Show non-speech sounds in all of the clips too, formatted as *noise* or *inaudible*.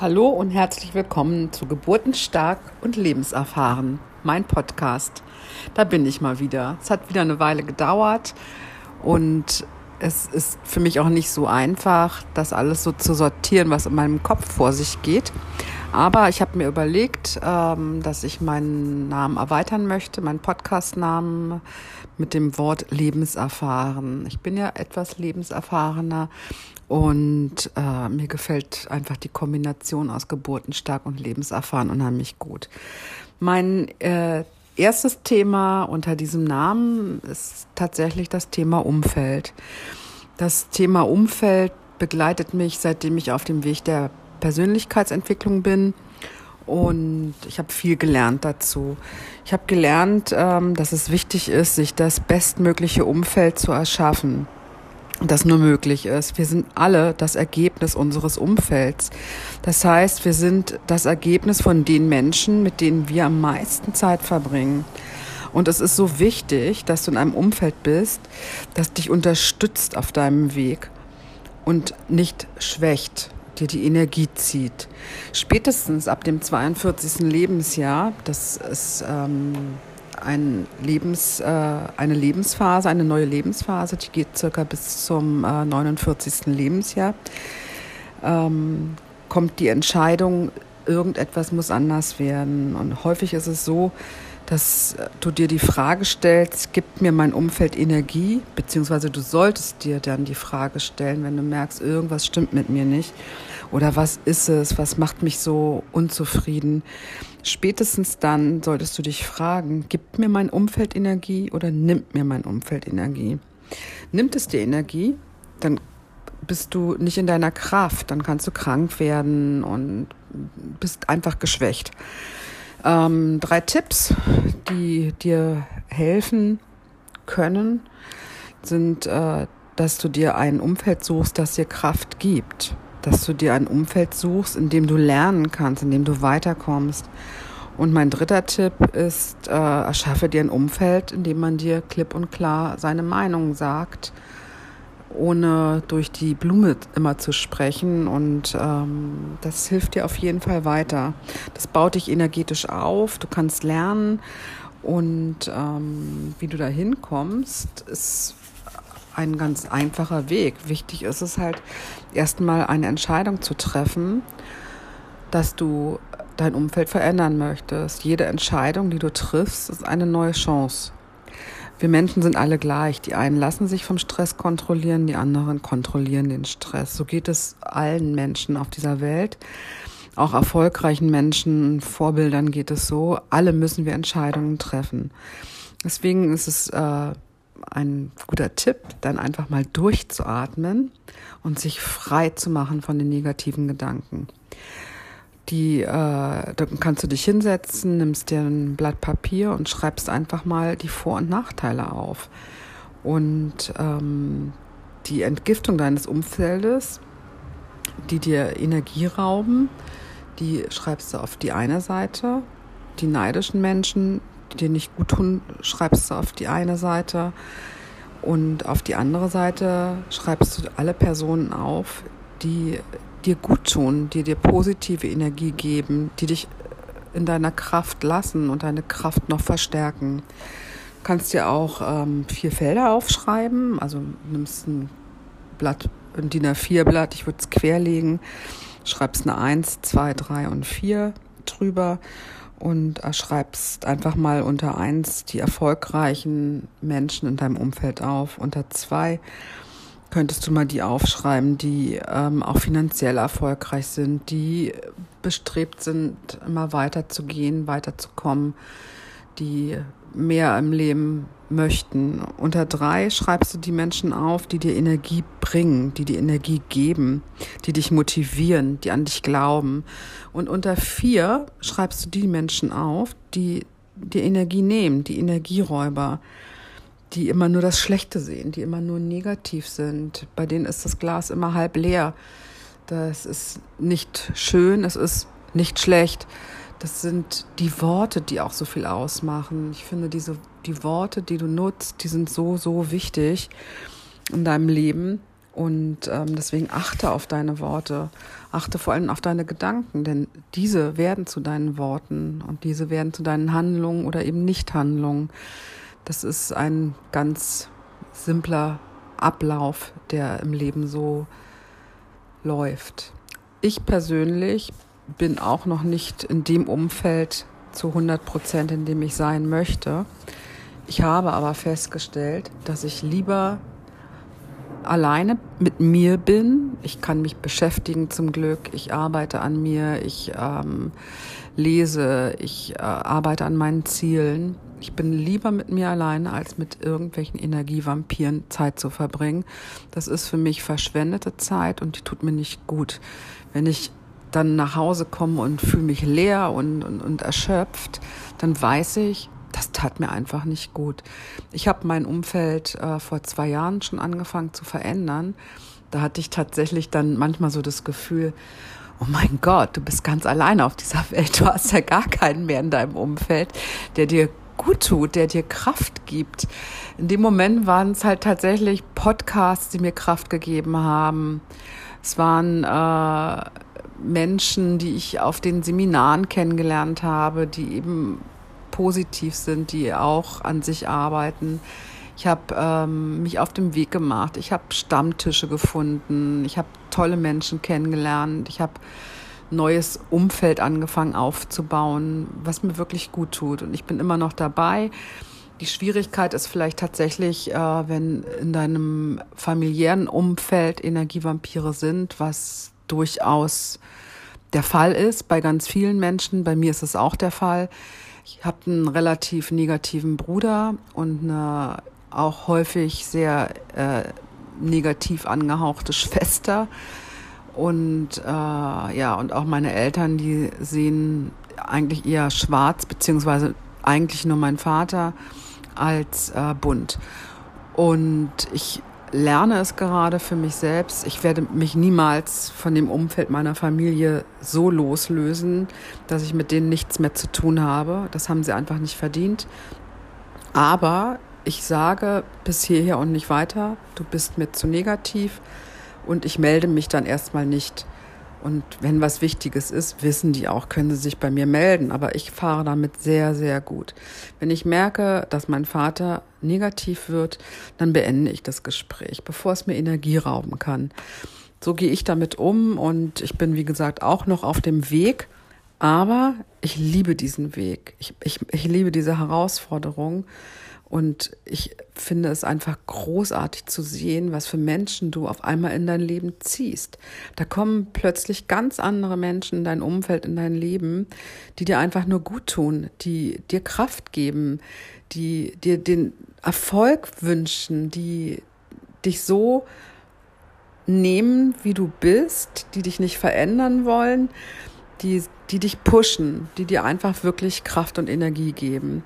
Hallo und herzlich willkommen zu Geburtenstark und Lebenserfahren, mein Podcast. Da bin ich mal wieder. Es hat wieder eine Weile gedauert und es ist für mich auch nicht so einfach, das alles so zu sortieren, was in meinem Kopf vor sich geht. Aber ich habe mir überlegt, ähm, dass ich meinen Namen erweitern möchte, meinen Podcastnamen mit dem Wort lebenserfahren. Ich bin ja etwas lebenserfahrener und äh, mir gefällt einfach die Kombination aus geburtenstark und lebenserfahren unheimlich gut. Mein äh, erstes Thema unter diesem Namen ist tatsächlich das Thema Umfeld. Das Thema Umfeld begleitet mich, seitdem ich auf dem Weg der Persönlichkeitsentwicklung bin. Und ich habe viel gelernt dazu. Ich habe gelernt, ähm, dass es wichtig ist, sich das bestmögliche Umfeld zu erschaffen das nur möglich ist. Wir sind alle das Ergebnis unseres Umfelds. Das heißt, wir sind das Ergebnis von den Menschen, mit denen wir am meisten Zeit verbringen. Und es ist so wichtig, dass du in einem Umfeld bist, das dich unterstützt auf deinem Weg und nicht schwächt, dir die Energie zieht. Spätestens ab dem 42. Lebensjahr, das ist ähm, ein Lebens, äh, eine Lebensphase, eine neue Lebensphase, die geht circa bis zum äh, 49. Lebensjahr, ähm, kommt die Entscheidung, irgendetwas muss anders werden. Und häufig ist es so, dass du dir die Frage stellst, gibt mir mein Umfeld Energie? Beziehungsweise du solltest dir dann die Frage stellen, wenn du merkst, irgendwas stimmt mit mir nicht. Oder was ist es? Was macht mich so unzufrieden? Spätestens dann solltest du dich fragen, gibt mir mein Umfeld Energie oder nimmt mir mein Umfeld Energie? Nimmt es dir Energie, dann bist du nicht in deiner Kraft, dann kannst du krank werden und bist einfach geschwächt. Ähm, drei Tipps, die dir helfen können, sind, äh, dass du dir ein Umfeld suchst, das dir Kraft gibt. Dass du dir ein Umfeld suchst, in dem du lernen kannst, in dem du weiterkommst. Und mein dritter Tipp ist, äh, erschaffe dir ein Umfeld, in dem man dir klipp und klar seine Meinung sagt ohne durch die Blume immer zu sprechen. Und ähm, das hilft dir auf jeden Fall weiter. Das baut dich energetisch auf, du kannst lernen. Und ähm, wie du da hinkommst, ist ein ganz einfacher Weg. Wichtig ist es halt, erstmal eine Entscheidung zu treffen, dass du dein Umfeld verändern möchtest. Jede Entscheidung, die du triffst, ist eine neue Chance. Wir Menschen sind alle gleich. Die einen lassen sich vom Stress kontrollieren, die anderen kontrollieren den Stress. So geht es allen Menschen auf dieser Welt. Auch erfolgreichen Menschen, Vorbildern geht es so. Alle müssen wir Entscheidungen treffen. Deswegen ist es äh, ein guter Tipp, dann einfach mal durchzuatmen und sich frei zu machen von den negativen Gedanken die, äh, dann kannst du dich hinsetzen, nimmst dir ein Blatt Papier und schreibst einfach mal die Vor- und Nachteile auf. Und ähm, die Entgiftung deines Umfeldes, die dir Energie rauben, die schreibst du auf die eine Seite. Die neidischen Menschen, die dir nicht gut tun, schreibst du auf die eine Seite. Und auf die andere Seite schreibst du alle Personen auf, die dir gut tun, die dir positive Energie geben, die dich in deiner Kraft lassen und deine Kraft noch verstärken. Du kannst dir auch ähm, vier Felder aufschreiben, also nimmst ein Blatt, ein DIN A4-Blatt, ich würde es querlegen, schreibst eine 1, 2, 3 und 4 drüber und schreibst einfach mal unter 1 die erfolgreichen Menschen in deinem Umfeld auf, unter 2 könntest du mal die aufschreiben, die ähm, auch finanziell erfolgreich sind, die bestrebt sind, immer weiterzugehen, weiterzukommen, die mehr im Leben möchten. Unter drei schreibst du die Menschen auf, die dir Energie bringen, die dir Energie geben, die dich motivieren, die an dich glauben. Und unter vier schreibst du die Menschen auf, die dir Energie nehmen, die Energieräuber die immer nur das Schlechte sehen, die immer nur negativ sind. Bei denen ist das Glas immer halb leer. Das ist nicht schön, es ist nicht schlecht. Das sind die Worte, die auch so viel ausmachen. Ich finde, diese, die Worte, die du nutzt, die sind so, so wichtig in deinem Leben. Und ähm, deswegen achte auf deine Worte, achte vor allem auf deine Gedanken, denn diese werden zu deinen Worten und diese werden zu deinen Handlungen oder eben Nichthandlungen. Das ist ein ganz simpler Ablauf, der im Leben so läuft. Ich persönlich bin auch noch nicht in dem Umfeld zu 100 Prozent, in dem ich sein möchte. Ich habe aber festgestellt, dass ich lieber alleine mit mir bin. Ich kann mich beschäftigen zum Glück. Ich arbeite an mir. Ich ähm, lese. Ich äh, arbeite an meinen Zielen. Ich bin lieber mit mir alleine, als mit irgendwelchen Energievampiren Zeit zu verbringen. Das ist für mich verschwendete Zeit und die tut mir nicht gut. Wenn ich dann nach Hause komme und fühle mich leer und, und, und erschöpft, dann weiß ich, das tat mir einfach nicht gut. Ich habe mein Umfeld äh, vor zwei Jahren schon angefangen zu verändern. Da hatte ich tatsächlich dann manchmal so das Gefühl, oh mein Gott, du bist ganz alleine auf dieser *laughs* Welt. Du hast ja gar keinen mehr in deinem Umfeld, der dir gut tut, der dir Kraft gibt. In dem Moment waren es halt tatsächlich Podcasts, die mir Kraft gegeben haben. Es waren äh, Menschen, die ich auf den Seminaren kennengelernt habe, die eben positiv sind, die auch an sich arbeiten. Ich habe ähm, mich auf den Weg gemacht. Ich habe Stammtische gefunden. Ich habe tolle Menschen kennengelernt. Ich habe neues Umfeld angefangen aufzubauen, was mir wirklich gut tut. Und ich bin immer noch dabei. Die Schwierigkeit ist vielleicht tatsächlich, äh, wenn in deinem familiären Umfeld Energievampire sind, was durchaus der Fall ist bei ganz vielen Menschen. Bei mir ist es auch der Fall ich habe einen relativ negativen Bruder und eine auch häufig sehr äh, negativ angehauchte Schwester. Und äh, ja, und auch meine Eltern, die sehen eigentlich eher schwarz, beziehungsweise eigentlich nur mein Vater als äh, bunt. Und ich lerne es gerade für mich selbst. Ich werde mich niemals von dem Umfeld meiner Familie so loslösen, dass ich mit denen nichts mehr zu tun habe. Das haben sie einfach nicht verdient. Aber ich sage bis hierher und nicht weiter, du bist mir zu negativ und ich melde mich dann erstmal nicht. Und wenn was Wichtiges ist, wissen die auch, können sie sich bei mir melden. Aber ich fahre damit sehr, sehr gut. Wenn ich merke, dass mein Vater negativ wird, dann beende ich das Gespräch, bevor es mir Energie rauben kann. So gehe ich damit um und ich bin, wie gesagt, auch noch auf dem Weg. Aber ich liebe diesen Weg. Ich, ich, ich liebe diese Herausforderung. Und ich finde es einfach großartig zu sehen, was für Menschen du auf einmal in dein Leben ziehst. Da kommen plötzlich ganz andere Menschen in dein Umfeld, in dein Leben, die dir einfach nur gut tun, die dir Kraft geben, die dir den Erfolg wünschen, die dich so nehmen, wie du bist, die dich nicht verändern wollen, die, die dich pushen, die dir einfach wirklich Kraft und Energie geben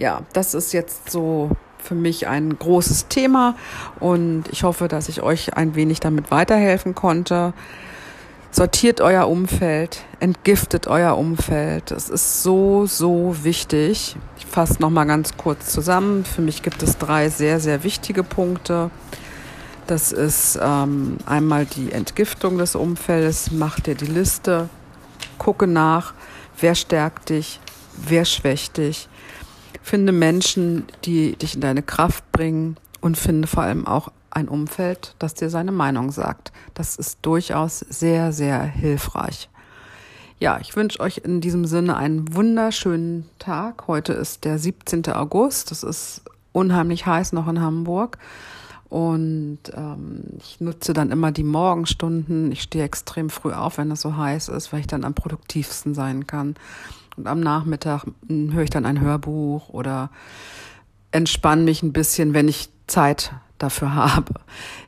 ja, das ist jetzt so für mich ein großes Thema und ich hoffe, dass ich euch ein wenig damit weiterhelfen konnte. Sortiert euer Umfeld, entgiftet euer Umfeld. Es ist so, so wichtig. Ich fasse noch mal ganz kurz zusammen. Für mich gibt es drei sehr, sehr wichtige Punkte. Das ist ähm, einmal die Entgiftung des Umfeldes. Mach dir die Liste, gucke nach, wer stärkt dich, wer schwächt dich Finde Menschen, die dich in deine Kraft bringen und finde vor allem auch ein Umfeld, das dir seine Meinung sagt. Das ist durchaus sehr, sehr hilfreich. Ja, ich wünsche euch in diesem Sinne einen wunderschönen Tag. Heute ist der 17. August. Es ist unheimlich heiß noch in Hamburg. Und ähm, ich nutze dann immer die Morgenstunden. Ich stehe extrem früh auf, wenn es so heiß ist, weil ich dann am produktivsten sein kann. Und am Nachmittag hm, höre ich dann ein Hörbuch oder entspanne mich ein bisschen, wenn ich Zeit dafür habe.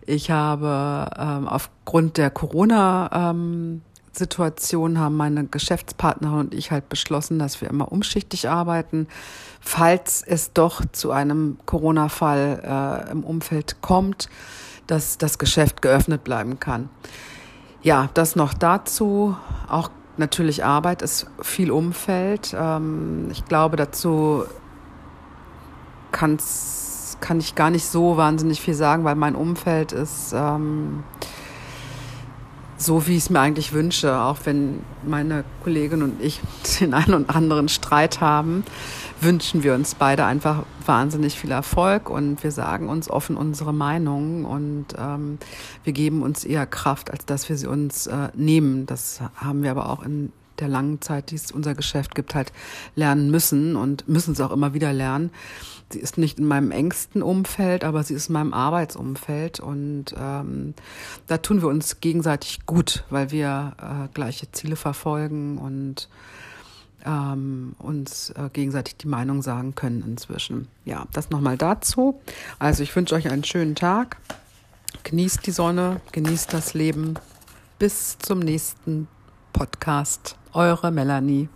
Ich habe ähm, aufgrund der Corona ähm, Situation haben meine Geschäftspartnerin und ich halt beschlossen, dass wir immer umschichtig arbeiten, falls es doch zu einem Corona-Fall äh, im Umfeld kommt, dass das Geschäft geöffnet bleiben kann. Ja, das noch dazu. Auch natürlich Arbeit ist viel Umfeld. Ähm, ich glaube, dazu kann's, kann ich gar nicht so wahnsinnig viel sagen, weil mein Umfeld ist ähm, so, wie ich es mir eigentlich wünsche, auch wenn meine Kollegin und ich *laughs* den einen und anderen Streit haben wünschen wir uns beide einfach wahnsinnig viel Erfolg und wir sagen uns offen unsere Meinung und ähm, wir geben uns eher Kraft, als dass wir sie uns äh, nehmen. Das haben wir aber auch in der langen Zeit, die es unser Geschäft gibt, halt lernen müssen und müssen es auch immer wieder lernen. Sie ist nicht in meinem engsten Umfeld, aber sie ist in meinem Arbeitsumfeld und ähm, da tun wir uns gegenseitig gut, weil wir äh, gleiche Ziele verfolgen und ähm, uns äh, gegenseitig die Meinung sagen können inzwischen. Ja, das nochmal dazu. Also ich wünsche euch einen schönen Tag. Genießt die Sonne, genießt das Leben. Bis zum nächsten Podcast. Eure Melanie.